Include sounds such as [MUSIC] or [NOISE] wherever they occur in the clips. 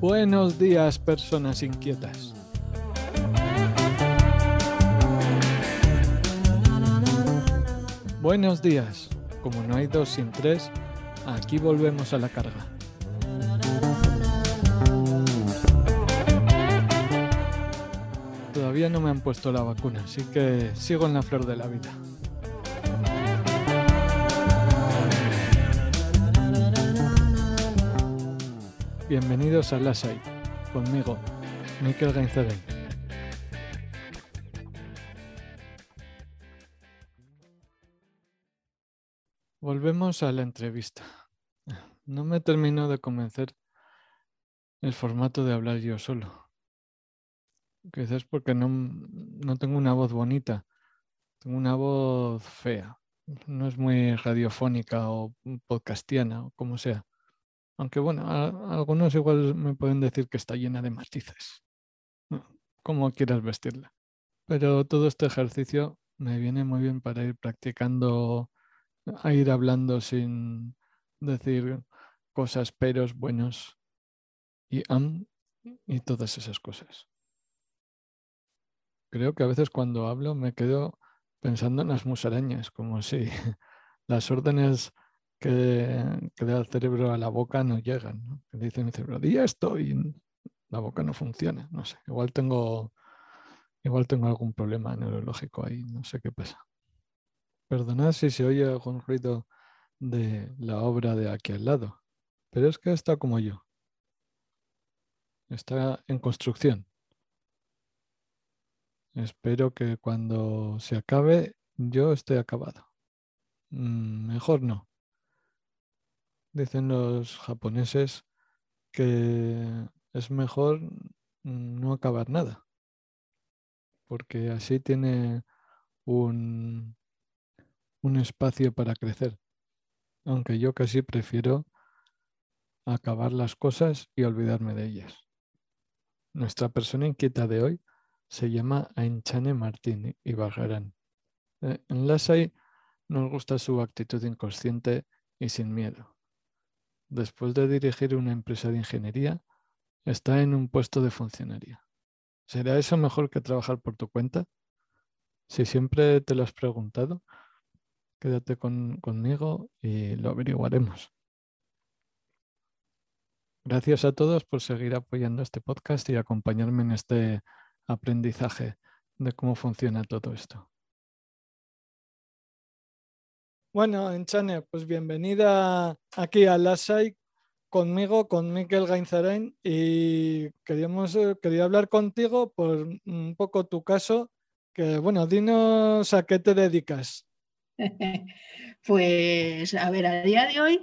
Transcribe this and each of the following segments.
Buenos días, personas inquietas. Buenos días. Como no hay dos sin tres, aquí volvemos a la carga. Todavía no me han puesto la vacuna, así que sigo en la flor de la vida. Bienvenidos a Lasai, conmigo, Miquel Gainzaren. Volvemos a la entrevista. No me termino de convencer el formato de hablar yo solo. Quizás porque no, no tengo una voz bonita, tengo una voz fea. No es muy radiofónica o podcastiana o como sea. Aunque bueno, algunos igual me pueden decir que está llena de matices, como quieras vestirla. Pero todo este ejercicio me viene muy bien para ir practicando, a ir hablando sin decir cosas, peros, buenos y am y todas esas cosas. Creo que a veces cuando hablo me quedo pensando en las musarañas, como si [LAUGHS] las órdenes que, que da el cerebro a la boca no llegan. ¿no? Dice mi cerebro, di esto y la boca no funciona. No sé, igual tengo, igual tengo algún problema neurológico ahí, no sé qué pasa. Perdonad si se oye algún ruido de la obra de aquí al lado, pero es que está como yo. Está en construcción. Espero que cuando se acabe yo esté acabado. Mm, mejor no dicen los japoneses que es mejor no acabar nada, porque así tiene un, un espacio para crecer, aunque yo casi prefiero acabar las cosas y olvidarme de ellas. Nuestra persona inquieta de hoy se llama Ainchane Martín Ibargarán. Eh, en Lasai nos gusta su actitud inconsciente y sin miedo después de dirigir una empresa de ingeniería, está en un puesto de funcionaria. ¿Será eso mejor que trabajar por tu cuenta? Si siempre te lo has preguntado, quédate conmigo y lo averiguaremos. Gracias a todos por seguir apoyando este podcast y acompañarme en este aprendizaje de cómo funciona todo esto. Bueno, Enchane, pues bienvenida aquí a Lasai conmigo, con Miquel Gainzarain y queríamos, eh, quería hablar contigo por un poco tu caso, que bueno, dinos a qué te dedicas. [LAUGHS] Pues a ver, a día de hoy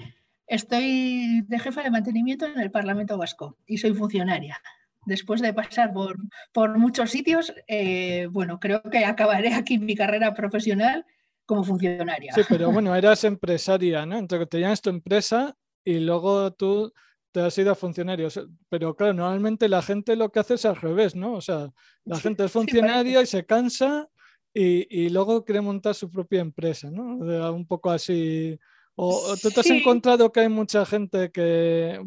estoy de jefa de mantenimiento en el Parlamento Vasco y soy funcionaria. Después de pasar por, por muchos sitios, eh, bueno, creo que acabaré aquí mi carrera profesional como funcionaria. Sí, pero bueno, [LAUGHS] eras empresaria, ¿no? Entonces tenías tu empresa y luego tú te has ido a funcionario. Pero claro, normalmente la gente lo que hace es al revés, ¿no? O sea, la gente es funcionaria y se cansa y, luego quiere montar su propia empresa, ¿no? Un poco así. O, tú te has encontrado que hay mucha gente que,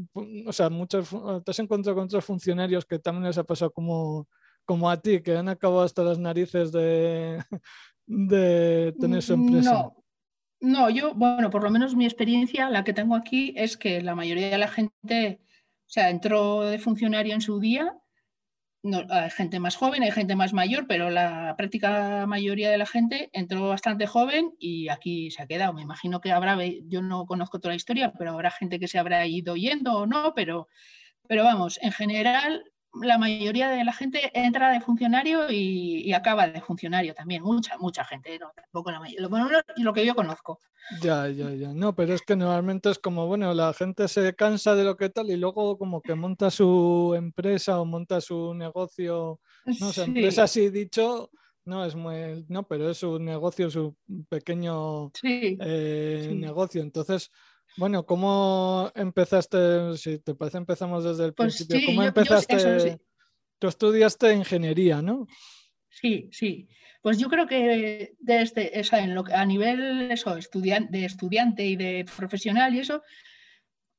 o sea, muchos, te has encontrado con otros funcionarios que también les ha pasado como, como a ti, que han acabado hasta las narices de, [LAUGHS] de tener su empresa? No. No, yo, bueno, por lo menos mi experiencia, la que tengo aquí, es que la mayoría de la gente, o sea, entró de funcionario en su día. No, hay gente más joven, hay gente más mayor, pero la práctica mayoría de la gente entró bastante joven y aquí se ha quedado. Me imagino que habrá, yo no conozco toda la historia, pero habrá gente que se habrá ido yendo o no, pero, pero vamos, en general la mayoría de la gente entra de funcionario y, acaba de funcionario también. Mucha, mucha gente, no, tampoco la mayoría. Lo, lo que yo conozco. Ya, ya, ya. No, pero es que normalmente es como, bueno, la gente se cansa de lo que tal y luego como que monta su empresa o monta su negocio, no sé, empresa así dicho, no es muy, no, pero es un negocio, es un pequeño eh, negocio. Entonces, bueno, ¿cómo empezaste? Si te parece, empezamos desde el pues principio. ¿Cómo empezaste? Tú estudiaste ingeniería, ¿no? Sí, sí. Pues yo creo que desde esa, en lo, a nivel eso, de estudiante y de profesional y eso,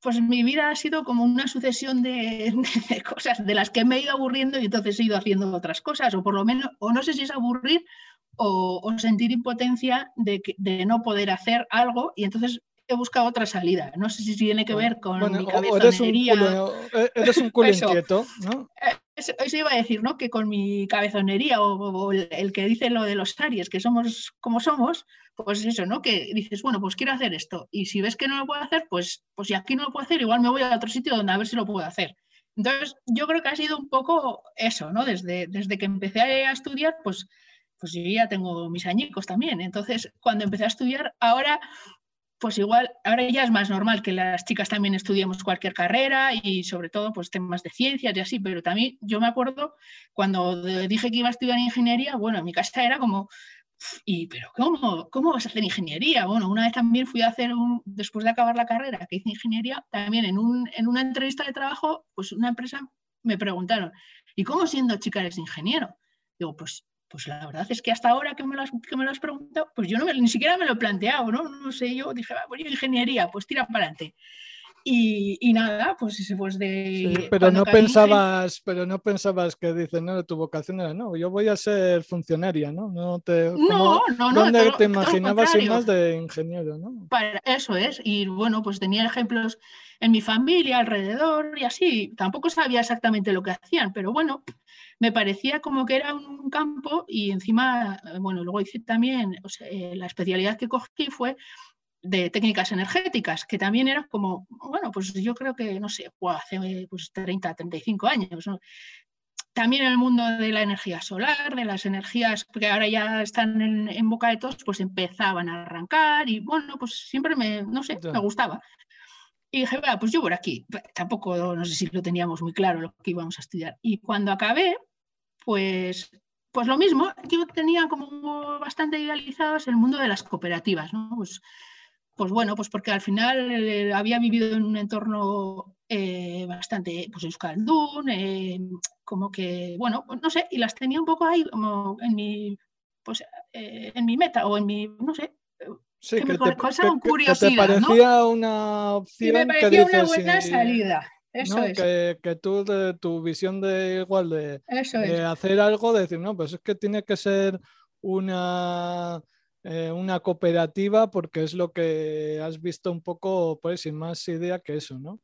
pues mi vida ha sido como una sucesión [LAUGHS] de, cosas de las que me he ido aburriendo y entonces he ido haciendo otras cosas, o por lo menos, o no sé si es aburrir o, sentir impotencia de, de, no poder hacer algo y entonces he buscado otra salida. No sé si tiene que ver con mi cabezonería. Eh, eres un culo, [LAUGHS] inquieto, ¿no? Eh, eso, iba a decir, ¿no? Que con mi cabezonería o, el, que dice lo de los Aries, que somos como somos, pues eso, ¿no? Que dices, bueno, pues quiero hacer esto. Y si ves que no lo puedo hacer, pues, pues si aquí no lo puedo hacer, igual me voy a otro sitio donde a ver si lo puedo hacer. Entonces, yo creo que ha sido un poco eso, ¿no? Desde, desde que empecé a estudiar, pues, pues yo ya tengo mis añicos también. Entonces, cuando empecé a estudiar, ahora pues igual, ahora ya es más normal que las chicas también estudiemos cualquier carrera y sobre todo pues temas de ciencias y así, pero también yo me acuerdo cuando dije que iba a estudiar ingeniería, bueno, en mi casa era como, y pero ¿cómo, cómo vas a hacer ingeniería? Bueno, una vez también fui a hacer un, después de acabar la carrera que hice ingeniería, también en, un, en una entrevista de trabajo, pues una empresa me preguntaron, ¿y cómo siendo chica eres ingeniero? Digo, pues pues la verdad es que hasta ahora que me lo has, que me lo has preguntado, pues yo no ni siquiera me lo he planteado, ¿no? No sé, yo dije, pues yo ingeniería, pues tira para adelante. Y, nada, pues pues de... pero no pensabas, pero no pensabas que dicen, no, tu vocación era, no, yo voy a ser funcionaria, ¿no? No, te, no, no, no, ¿Dónde te imaginabas ir más de ingeniero, no? Para, eso es, y bueno, pues tenía ejemplos en mi familia, alrededor, y así, tampoco sabía exactamente lo que hacían, pero bueno, me parecía como que era un campo y encima, bueno, luego hice también, eh, la especialidad que cogí fue de técnicas energéticas, que también era como, bueno, pues yo creo que, no sé, hace pues 30, 35 años, También en el mundo de la energía solar, de las energías que ahora ya están en, boca de todos, pues empezaban a arrancar y bueno, pues siempre me, no sé, me gustaba. Y dije, pues yo por aquí. Tampoco, no sé si lo teníamos muy claro lo que íbamos a estudiar. Y cuando acabé, pues, pues lo mismo, yo tenía como bastante idealizados el mundo de las cooperativas, ¿no? Pues, pues bueno, pues porque al final eh, había vivido en un entorno eh, bastante, pues euskaldun, eh, como que, bueno, pues no sé, y las tenía un poco ahí como en mi, pues en mi meta o en mi, no sé, Sí, que, te, parecía una opción. me parecía una buena salida. Eso es. Que, tú, de, tu visión de igual de, hacer algo, de decir, no, pues es que tiene que ser una, eh, una cooperativa porque es lo que has visto un poco, pues sin más idea que eso, ¿no?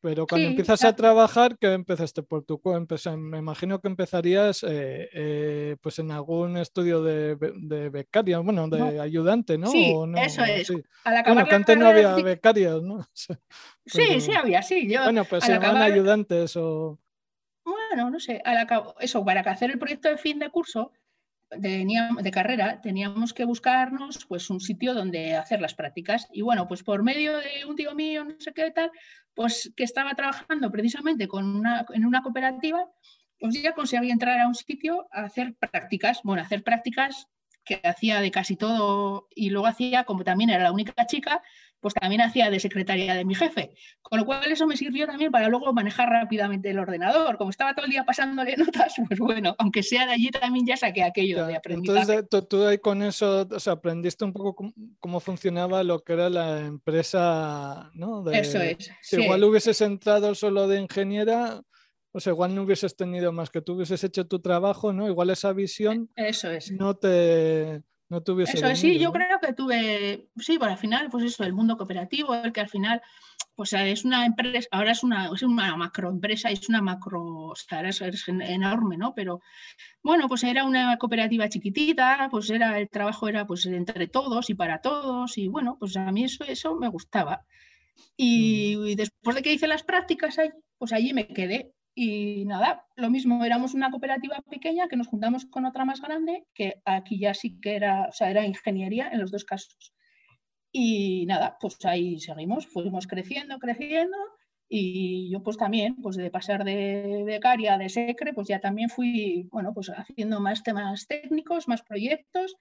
Pero cuando empiezas a trabajar, ¿qué empezaste por tu cuenta? Me imagino que empezarías eh, eh, pues en algún estudio de, de becaria, bueno, de ayudante, ¿no? Sí, eso es. bueno, que antes no había becarias, ¿no? [LAUGHS] sí, sí había, sí. Yo, bueno, pues se llaman ayudantes o... Bueno, no sé, eso, para hacer el proyecto de fin de curso, de, carrera teníamos que buscarnos pues un sitio donde hacer las prácticas. Y bueno pues por medio de un tío mío no sé qué tal pues que estaba trabajando precisamente con una, en una cooperativa pues ya conseguí entrar a un sitio a hacer prácticas. Bueno hacer prácticas que hacía de casi todo y luego hacía como también era la única chica pues también hacía de secretaria de mi jefe. Con lo cual eso me sirvió también para luego manejar rápidamente el ordenador. Como estaba todo el día pasándole [LAUGHS] notas, pues bueno, aunque sea de allí también ya saqué aquello de aprendizaje. Entonces tú, ahí con eso, o sea, aprendiste un poco cómo, funcionaba lo que era la empresa, ¿no? eso es. Si igual hubieses entrado solo de ingeniera, o sea, igual no hubieses tenido más que tú hubieses hecho tu trabajo, ¿no? Igual esa visión eso es. no te no tuviese. Eso sí, yo creo que tuve, sí, por al final, pues eso, el mundo cooperativo, el que al final, pues es una empresa, ahora es una, es una macroempresa, es una macro, o sea, es, enorme, ¿no? Pero bueno, pues era una cooperativa chiquitita, pues era, el trabajo era pues entre todos y para todos, y bueno, pues a mí eso, eso me gustaba. Y, y después de que hice las prácticas ahí, pues allí me quedé. Y nada, lo mismo, éramos una cooperativa pequeña que nos juntamos con otra más grande, que aquí ya sí que era, o sea, era ingeniería en los dos casos. Y nada, pues ahí seguimos, fuimos creciendo, creciendo, Y yo pues también, pues de pasar de becaria, de secre, pues ya también fui, bueno, pues haciendo más temas técnicos, más proyectos.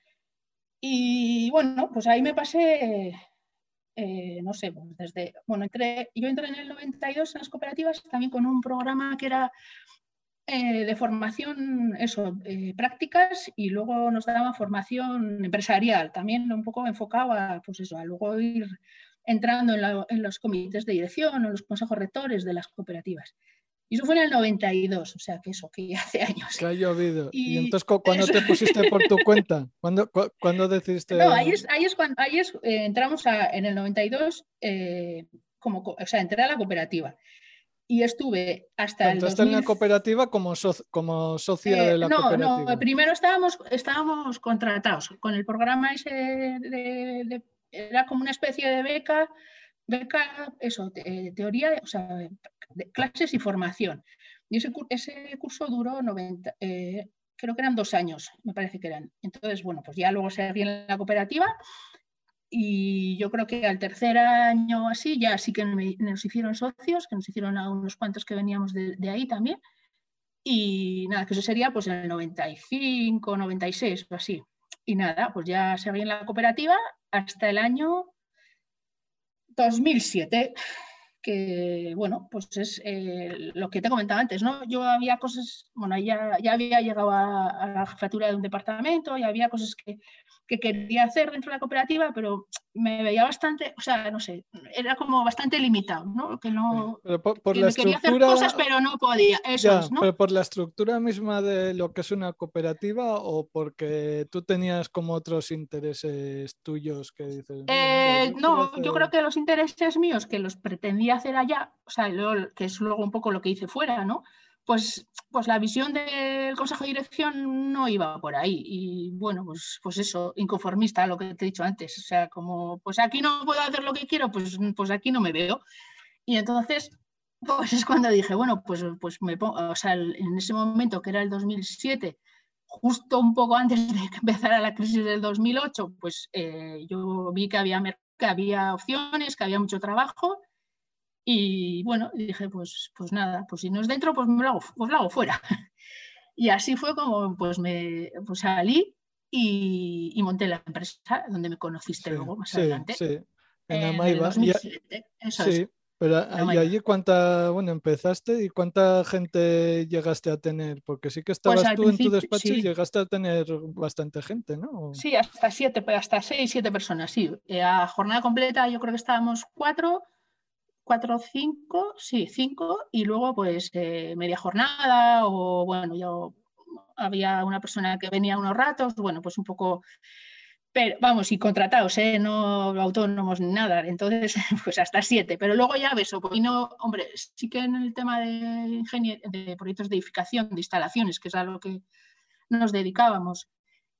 Y bueno, pues ahí me pasé, eh, no sé, pues desde, bueno, entré, yo entré en el 92 en las cooperativas también con un programa que era eh, de formación, eso, eh, prácticas y luego nos daban formación empresarial, también un poco enfocado a, pues eso, luego ir entrando en, los comités de dirección o los consejos rectores de las cooperativas. Y eso fue en el 92, o sea que eso, que hace años. Que ha llovido. Y, entonces, ¿cuándo te pusiste por tu cuenta? ¿Cuándo, ¿cuándo decidiste? No, ahí es, ahí es cuando ahí es, eh, entramos a, en el 92, eh, como, o sea, entré a la cooperativa. Y estuve hasta el. ¿Entraste en la cooperativa como, como socia de la no, cooperativa? No, primero estábamos, estábamos contratados con el programa ese de era como una especie de beca, beca, eso, teoría, o sea, clases y formación. Y ese, curso duró 90, eh, creo que eran dos años, me parece que eran. Entonces, bueno, pues ya luego se en la cooperativa y yo creo que al tercer año así ya sí que nos hicieron socios, que nos hicieron a unos cuantos que veníamos de, de ahí también. Y nada, que eso sería pues en el 95, 96 o así. Y nada, pues ya seguí en la cooperativa hasta el año 2007, que bueno, pues es eh, lo que te comentaba antes, ¿no? Yo había cosas, bueno, ya, ya había llegado a, a la jefatura de un departamento, ya había cosas que, que quería hacer dentro de la cooperativa, pero me veía bastante, o sea, no sé, era como bastante limitado, ¿no? Que no por, la quería hacer cosas, pero no podía. Eso ¿no? Pero por la estructura misma de lo que es una cooperativa o porque tú tenías como otros intereses tuyos que dices. Eh, no, yo creo que los intereses míos que los pretendía hacer allá, o sea, que es luego un poco lo que hice fuera, ¿no? pues, pues la visión del Consejo de Dirección no iba por ahí. Y bueno, pues, pues eso, inconformista, lo que te he dicho antes. O sea, como, pues aquí no puedo hacer lo que quiero, pues, pues aquí no me veo. Y entonces, pues es cuando dije, bueno, pues, pues me pongo, o sea, en ese momento que era el 2007, justo un poco antes de que empezara la crisis del 2008, pues eh, yo vi que había, que había opciones, que había mucho trabajo y bueno, dije, pues, pues nada, pues si no es dentro, pues me lo hago, pues lo hago fuera. [LAUGHS] y así fue como pues me pues salí y, y, monté la empresa donde me conociste luego más adelante. Sí, en Amaiba. sí, pero ¿y allí cuánta, bueno, empezaste y cuánta gente llegaste a tener? Porque sí que pues estabas tú en tu despacho y llegaste a tener bastante gente, ¿no? Sí, hasta siete, hasta seis, siete personas, sí. Eh, a jornada completa yo creo que estábamos cuatro cuatro cinco, sí, cinco, y luego pues eh, media jornada o bueno, yo había una persona que venía unos ratos, bueno, pues un poco, pero vamos, y contratados, ¿eh? no autónomos ni nada, entonces [LAUGHS] pues hasta siete, pero luego ya ves, y no, hombre, sí que en el tema de, de proyectos de edificación, de instalaciones, que es a lo que nos dedicábamos,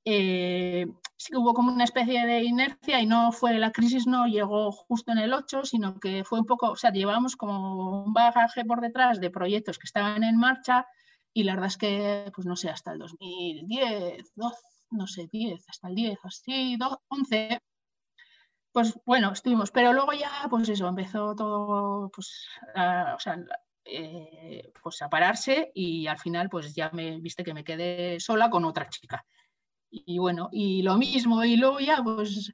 eh, sí que hubo como una especie de inercia y no fue, la crisis no llegó justo en el 8, sino que fue un poco, o sea, llevábamos como un bagaje por detrás de proyectos que estaban en marcha y la verdad es que, pues no sé, hasta el 2010, 12, no sé, 10, hasta el 10, así, 11, pues bueno, estuvimos, pero luego ya, pues eso, empezó todo, pues, a, o sea, eh, pues a pararse y al final, pues ya me viste que me quedé sola con otra chica y bueno, y lo mismo, y luego ya pues...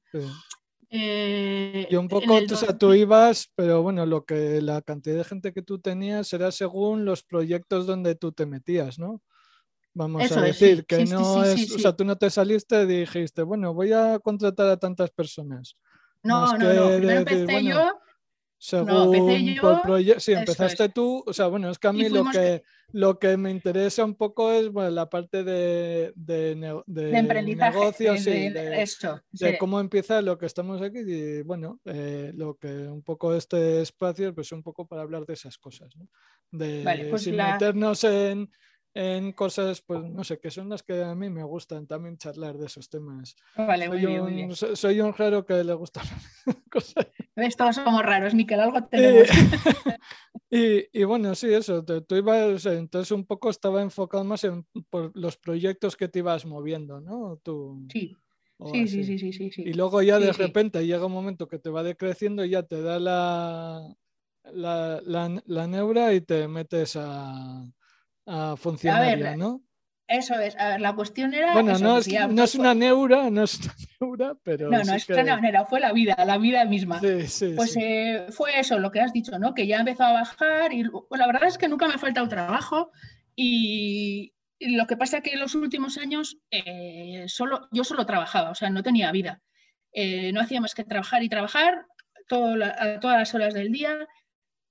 Eh, y un poco, o sea, tú ibas, pero bueno, lo que la cantidad de gente que tú tenías era según los proyectos donde tú te metías, ¿no? Vamos a decir que no es, o sea, tú no te saliste y dijiste, bueno, voy a contratar a tantas personas. No, no, no, primero empecé yo según por sí, empezaste tú, o sea, bueno, es que a mí lo que, lo que me interesa un poco es bueno, la parte de, de, de, negocios, de, cómo empieza lo que estamos aquí y bueno, eh, lo que un poco este espacio, pues un poco para hablar de esas cosas, ¿no? De pues sin meternos en, en cosas, pues no sé, que son las que a mí me gustan también charlar de esos temas. Vale, soy, un, soy un raro que le gusta [LAUGHS] cosas. Todos somos raros, Miquel, algo tenemos. [LAUGHS] y, y, bueno, sí, eso, tú ibas, entonces un poco estaba enfocado más en por los proyectos que te ibas moviendo, ¿no? Tú, sí. Sí, sí, sí, sí, sí, Y luego ya de repente llega un momento que te va decreciendo y ya te da la, la, la- la neura y te metes a, a funcionaria, ¿no? Eso es. A ver, la cuestión era. Bueno, eso, no es, no una neura, no es una [LAUGHS] neura, pero No, no, es que- una manera, fue la vida, la vida misma. Sí, sí, Pues sí. eh, fue eso, lo que has dicho, ¿no? Que ya empezó a bajar y pues, la verdad es que nunca me ha faltado trabajo y, y lo que pasa es que en los últimos años eh, solo, yo solo trabajaba, o sea, no tenía vida. Eh, no hacía más que trabajar y trabajar todo la- a todas las horas del día,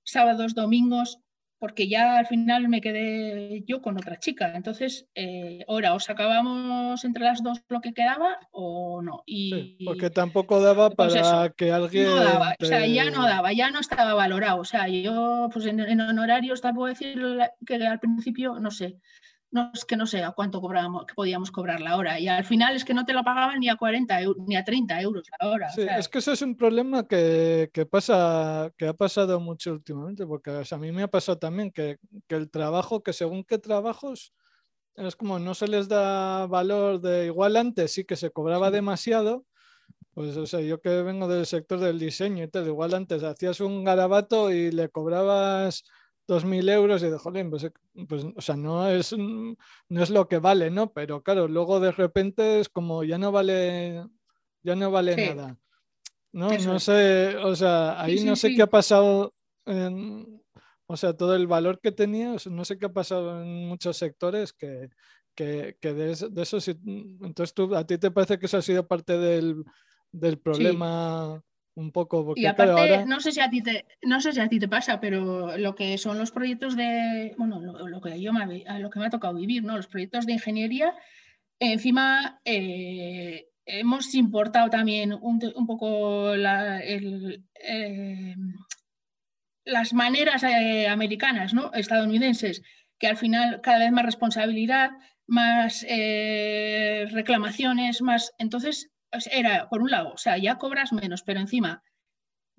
sábados, domingos, porque ya al final me quedé yo con otra chica. Entonces, eh, ahora os acabamos entre las dos lo que quedaba o no. Y, Sí, porque tampoco daba pues para eso, que alguien. no daba, o sea, ya no daba, ya no estaba valorado. O sea, yo, pues en, en honorarios, te puedo decir que al principio, no sé, no es que no sé a cuánto cobrábamos, que podíamos cobrar la hora. Y al final es que no te lo pagaban ni a 40 eu- ni a 30 euros la hora. o Sí, sea, es que eso es un problema que, que pasa, que ha pasado mucho últimamente, porque o sea, a mí me ha pasado también que, que el trabajo, que según qué trabajos, es como no se les da valor de igual antes sí que se cobraba Sí. demasiado. Pues o sea, yo que vengo del sector del diseño y tal, igual antes hacías un garabato y le cobrabas 2.000 euros y de jolín, pues, eh, pues, o sea, no es, no es lo que vale, ¿no? Pero claro, luego de repente es como ya no vale, ya no vale Sí. nada. No, Eso no sé, o sea, ahí sí, no sé qué ha pasado, en- o sea, todo el valor que tenía, no sé qué ha pasado en muchos sectores que, que, que de, eso, de eso sí- entonces tú, a ti te parece que eso ha sido parte del, del problema un poco, porque Y claro, aparte, ahora... no sé si a ti te, no sé si a ti te pasa, pero lo que son los proyectos de, bueno, lo, lo que yo me, lo que me ha tocado vivir, ¿no? Los proyectos de ingeniería, encima eh, hemos importado también un, poco la- el, eh, las maneras eh, americanas, ¿no? Estadounidenses, que al final cada vez más responsabilidad, más reclamaciones, más. Entonces, era, por un lado, o sea, ya cobras menos, pero encima,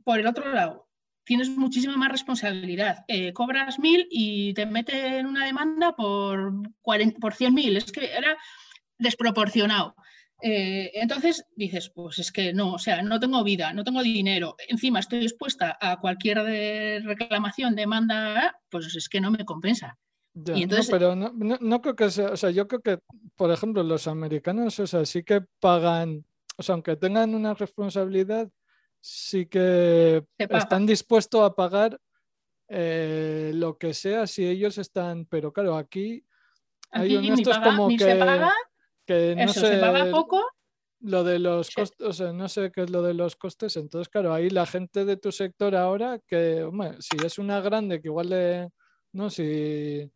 por el otro lado, tienes muchísima más responsabilidad. Eh, cobras mil y te meten una demanda por, 40, por 100.000. Es que era desproporcionado. Eh, entonces dices, pues es que no, o sea, no tengo vida, no tengo dinero, encima estoy expuesta a cualquier de reclamación, demanda, pues es que no me compensa. Ya, y no, entonces- pero no, no- no creo que sea, o sea, yo creo que, por ejemplo, los americanos, o sea, sí que pagan, o sea, aunque tengan una responsabilidad, sí que están dispuestos a pagar eh, lo que sea si ellos están, pero claro, aquí hay un esto es como que, se paga, que no eso, sé se paga poco, lo de los Sí. costes, o sea, no sé qué es lo de los costes, entonces claro, ahí la gente de tu sector ahora, que, hombre, si es una grande que igual le, no, si,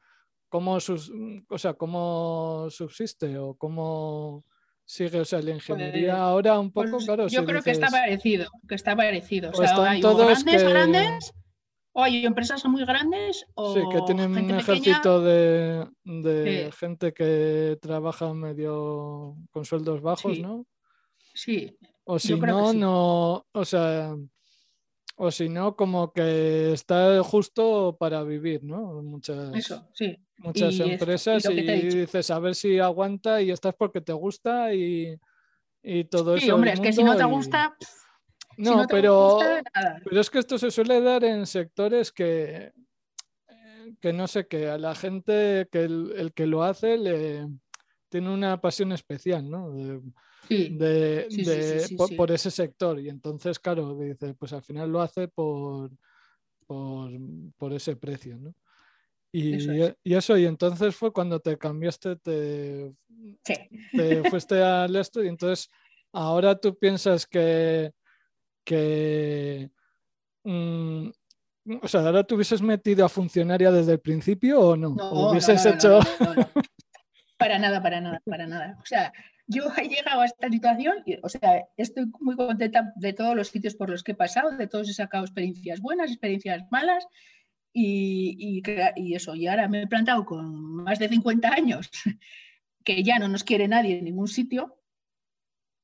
cómo, sus, o sea, cómo subsiste o cómo sigue, o sea, la ingeniería Pues- ahora un poco, pues claro, yo si creo que está parecido, que está parecido. O o sea, hay todos grandes, que- grandes, o hay empresas muy grandes, o Sí, que tienen un pequeña. ejército de, de Sí. gente que trabaja medio con sueldos bajos, Sí. ¿no? Sí, O si Yo creo que no, sí. no, o sea, o si no, como que está justo para vivir, ¿no? Muchas, eso, sí. Muchas y empresas y, dices a ver si aguanta y estás porque te gusta y, y todo eso. Sí, hombre, del es que si no te gusta, pff, si No, te pero, gusta, nada. pero es que esto se suele dar en sectores que, que no sé, que a la gente, que el, el que lo hace le tiene una pasión especial, ¿no? De, Sí, de- Sí, sí, de- sí, sí, por, por ese sector. Y entonces, claro, dice, pues al final lo hace por, por, por ese precio, ¿no? Y Eso es. y eso, y entonces fue cuando te cambiaste, te, sí. te fuiste [LAUGHS] al y entonces ahora tú piensas que, que mm, o sea, ahora te hubieses metido a funcionaria desde el principio o no? No, ¿O hubieses no, no, hecho... Para nada, para nada, para nada. O sea, yo he llegado a esta situación y, o sea, estoy muy contenta de todos los sitios por los que he pasado, de todos he sacado experiencias buenas, experiencias malas y, y y eso. Y ahora me he plantado con más de 50 años [LAUGHS] que ya no nos quiere nadie en ningún sitio,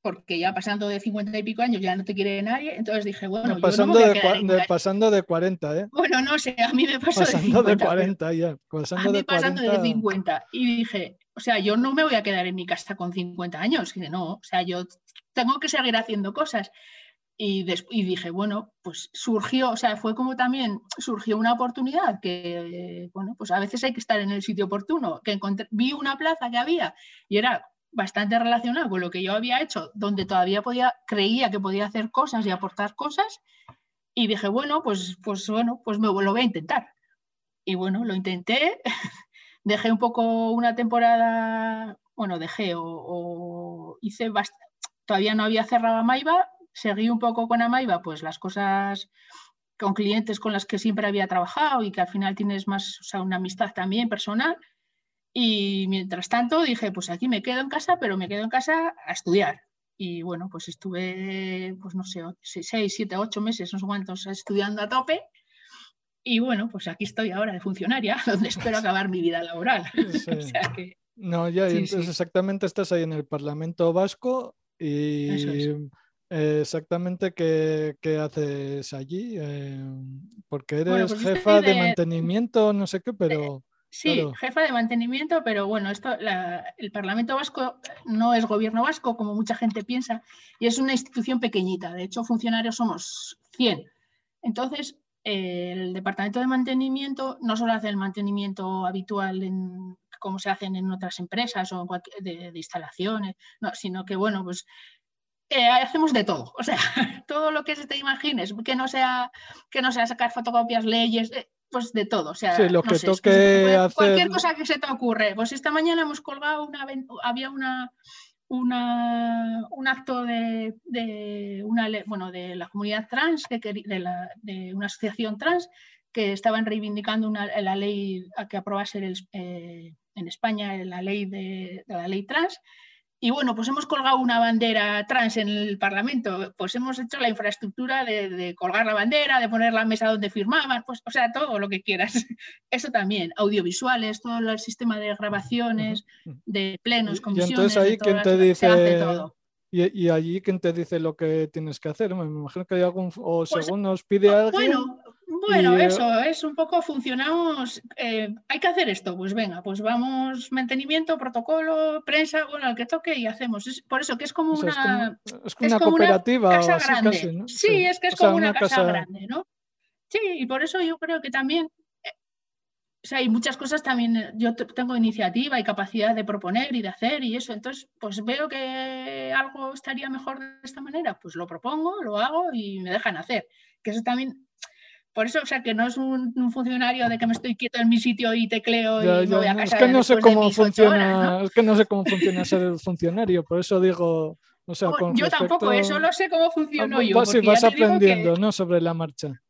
porque ya pasando de 50 y pico años ya no te quiere nadie. Entonces dije, bueno, yo no pasando, me voy a de, de- pasando de 40, ¿eh? Bueno, no sé, a mí me pasó de Pasando de 50. pero- 40 ya. a Pasando mí de pasando 40. de 50. Y dije, o sea, yo no me voy a quedar en mi casa con 50 años. Dije, no, o sea, yo tengo que seguir haciendo cosas. Y, dije, bueno, pues surgió, o sea, fue como también surgió una oportunidad que, bueno, pues a veces hay que estar en el sitio oportuno, que encontré, vi una plaza que había y era bastante relacionada con lo que yo había hecho, donde todavía podía, creía que podía hacer cosas y aportar cosas, y dije, bueno, pues, pues bueno, pues me lo voy a intentar. Y bueno, lo intenté, [LAUGHS] dejé un poco una temporada, bueno, dejé o, hice bastante, todavía no había cerrado Amaiba, seguí un poco con Amaiba, pues las cosas con clientes con las que siempre había trabajado y que al final tienes más, o sea, una amistad también personal. Y mientras tanto dije, pues aquí me quedo en casa, pero me quedo en casa a estudiar. Y bueno, pues estuve, pues no sé, seis, siete, ocho meses, no sé cuántos, estudiando a tope. Y bueno, pues aquí estoy ahora de funcionaria, [LAUGHS] donde espero acabar mi vida laboral. [LAUGHS] o sea que, no, ya, entonces exactamente estás ahí en el Parlamento Vasco y eh, exactamente qué, qué, haces allí, eh, porque eres pues jefa de... mantenimiento, no sé qué, pero... Sí, jefa de mantenimiento, pero bueno, esto, el Parlamento Vasco no es gobierno vasco, como mucha gente piensa, y es una institución pequeñita. De hecho, funcionarios somos 100. Entonces, el Departamento de Mantenimiento no solo hace el mantenimiento habitual en, como se hacen en otras empresas o de, instalaciones, no, sino que, bueno, pues eh, hacemos de todo, o sea, [LAUGHS] todo lo que se te imagines, que no sea, que no sea sacar fotocopias, leyes, eh, pues de todo. O sea, lo que toque hacer... Cualquier cosa que se te ocurre. Pues esta mañana hemos colgado una, había una, una, un acto de, de, una, bueno, de la comunidad trans, de, la, de, una asociación trans, que estaban reivindicando una, la ley a que aprobase el, eh, en España la ley de, de la ley trans y bueno, pues hemos colgado una bandera trans en el Parlamento, pues hemos hecho la infraestructura de, colgar la bandera, de poner la mesa donde firmaban, pues o sea, todo lo que quieras. [LAUGHS] Eso también, audiovisuales, todo el sistema de grabaciones, de plenos, comisiones. Y entonces ahí, ¿quién te dice? Y, allí, ¿quién te dice lo que tienes que hacer? Me imagino que hay algún, o pues, según nos pide alguien. Bueno, bueno, eso es un poco funcionamos. Eh, hay que hacer esto, pues venga, pues vamos, mantenimiento, protocolo, prensa, bueno, al que toque y hacemos. Es por eso que es como una. Es como, una cooperativa. casa grande. sí, es que es como una, casa, grande, ¿no? Sí, y por eso yo creo que también. Eh, o sea, hay muchas cosas también. Eh, yo tengo iniciativa y capacidad de proponer y de hacer y eso. Entonces, pues veo que algo estaría mejor de esta manera, pues lo propongo, lo hago y me dejan hacer. Que eso también por eso, o sea, que no es un, funcionario de que me estoy quieto en mi sitio y tecleo y me voy a casa. Es que no sé cómo funciona, es que no sé cómo funciona ser funcionario, por eso digo, o sea, con yo tampoco, eso lo sé cómo funciono ah, yo. Vas, vas aprendiendo, ¿no? Sobre la marcha.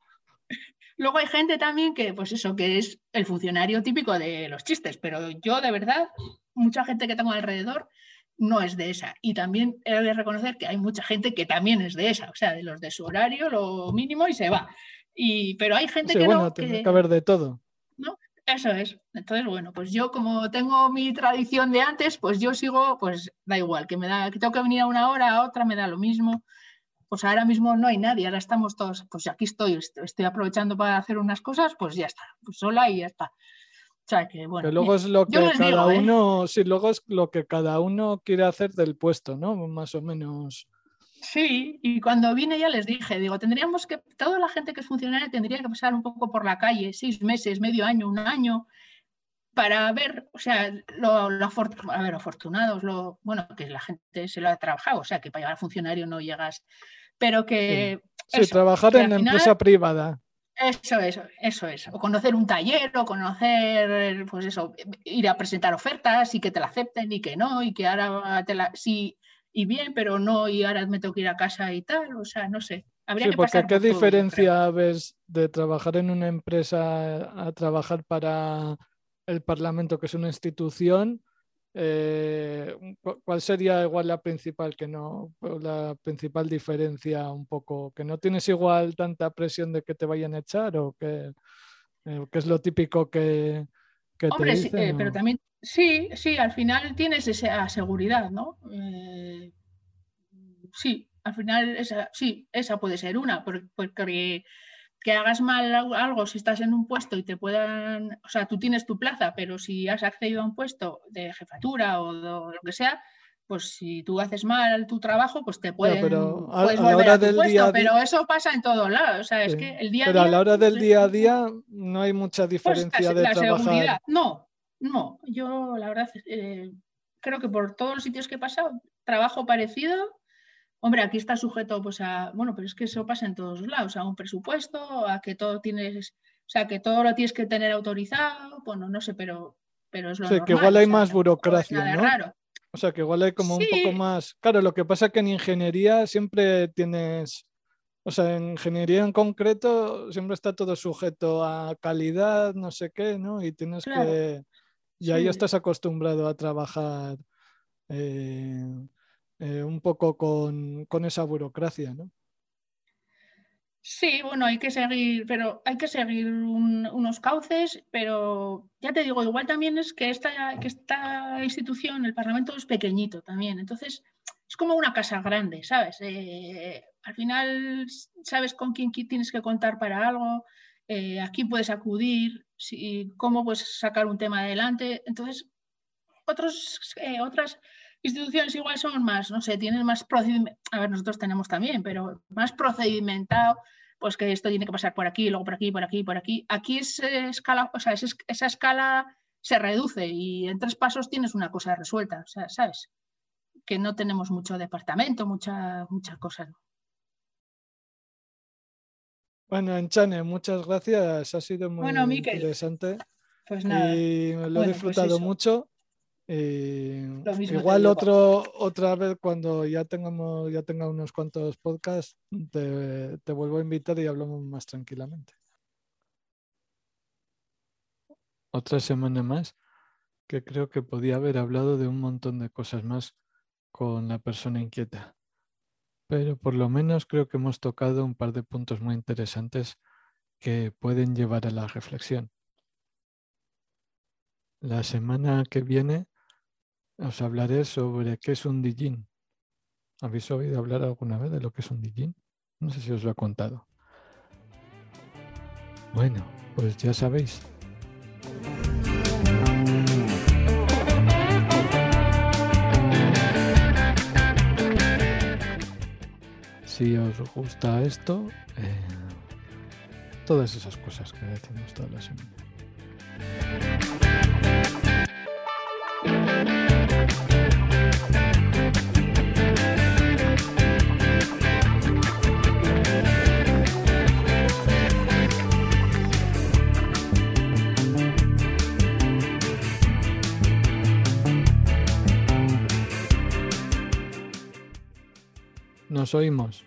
[LAUGHS] Luego hay gente también que, pues eso, que es el funcionario típico de los chistes, pero yo de verdad, mucha gente que tengo alrededor no es de esa. Y también he de reconocer que hay mucha gente que también es de esa, o sea, de los de su horario, lo mínimo y se va pero hay gente que bueno, no. Tiene que haber de todo. ¿no? Eso es. Entonces, bueno, pues yo como tengo mi tradición de antes, pues yo sigo, pues da igual, que me da, que tengo que venir a una hora, a otra, me da lo mismo. Pues ahora mismo no hay nadie, ahora estamos todos, pues aquí estoy, estoy aprovechando para hacer unas cosas, pues ya está, pues sola y ya está. O sea que bueno. luego es lo que cada ¿eh? uno, sí, luego es lo que cada uno quiere hacer del puesto, ¿no? Más o menos. Sí, y cuando vine ya les dije, digo, tendríamos que, toda la gente que es funcionaria tendría que pasar un poco por la calle, seis meses, medio año, un año, para ver, o sea, lo, lo a ver, afortunados, lo, bueno, que la gente se lo ha trabajado, o sea, que para llegar a funcionario no llegas, pero que... Sí, trabajar en empresa privada. Eso es, eso es. O conocer un taller, o conocer, pues eso, ir a presentar ofertas y que te la acepten y que no, y que ahora te la, si y bien, pero no, y ahora me tengo que ir a casa y tal, o sea, no sé. Habría sí, porque ¿qué diferencia ves de trabajar en una empresa a trabajar para el Parlamento, que es una institución? Eh, ¿Cuál sería igual la principal que no, la principal diferencia un poco, que no tienes igual tanta presión de que te vayan a echar o que, eh, es lo típico que, que te dicen, sí, eh, pero también Sí, sí, al final tienes esa seguridad, ¿no? Eh, sí, al final esa, sí, esa puede ser una, porque, que hagas mal algo si estás en un puesto y te puedan, o sea, tú tienes tu plaza, pero si has accedido a un puesto de jefatura o, lo que sea, pues si tú haces mal tu trabajo, pues te pueden pero a- puedes a la volver hora a tu del puesto, día día- pero eso pasa en todos lados. O sea, es que el día a Pero a día, la hora del pues, día a día no hay mucha pues, diferencia de la trabajar. seguridad. No, no. Yo la verdad eh, creo que por todos los sitios que he pasado, trabajo parecido. Hombre, aquí está sujeto pues a, bueno, pero es que eso pasa en todos lados, a un presupuesto, a que todo tienes, o sea, que todo lo tienes que tener autorizado, bueno, no sé, pero, pero es lo O sea, que normal, igual hay o sea, más burocracia, nada ¿no? raro. O sea, que igual hay como un poco más. Claro, lo que pasa es que en ingeniería siempre tienes. O sea, en ingeniería en concreto siempre está todo sujeto a calidad, no sé qué, ¿no? Y tienes Claro, que. Y ahí sí. estás acostumbrado a trabajar eh, eh, un poco con, con esa burocracia, ¿no? Sí, bueno, hay que seguir, pero hay que seguir un- unos cauces, pero ya te digo, igual también es que esta, que esta institución, el Parlamento, es pequeñito también. Entonces, es como una casa grande, ¿sabes? Eh, al final sabes con quién qui- tienes que contar para algo, eh, a quién puedes acudir, si, cómo puedes sacar un tema adelante. Entonces, otros, eh, otras instituciones igual son más, no sé, tienen más procedimiento, a ver, nosotros tenemos también, pero más procedimentado, pues que esto tiene que pasar por aquí, luego por aquí, por aquí, por aquí. Aquí es escala, o sea, es es- esa escala se reduce y en tres pasos tienes una cosa resuelta, o sea, ¿sabes? Que no tenemos mucho departamento, mucha, muchas cosas. Bueno, Enchane, muchas gracias. Ha sido muy Bueno, interesante Pues nada, y lo he Bueno, pues disfrutado mucho. Te igual otro, otra vez cuando ya tengamos, ya tenga unos cuantos podcasts, te, te vuelvo a invitar y hablamos más tranquilamente. Otra semana más que creo que podía haber hablado de un montón de cosas más con la persona inquieta. Pero por lo menos creo que hemos tocado un par de puntos muy interesantes que pueden llevar a la reflexión. La semana que viene os hablaré sobre qué es un Dijin. ¿Habéis oído hablar alguna vez de lo que es un Dijin? No sé si os lo he contado. Bueno, pues ya sabéis. Si os gusta esto, eh, todas esas cosas que decimos todas las semanas. Oímos.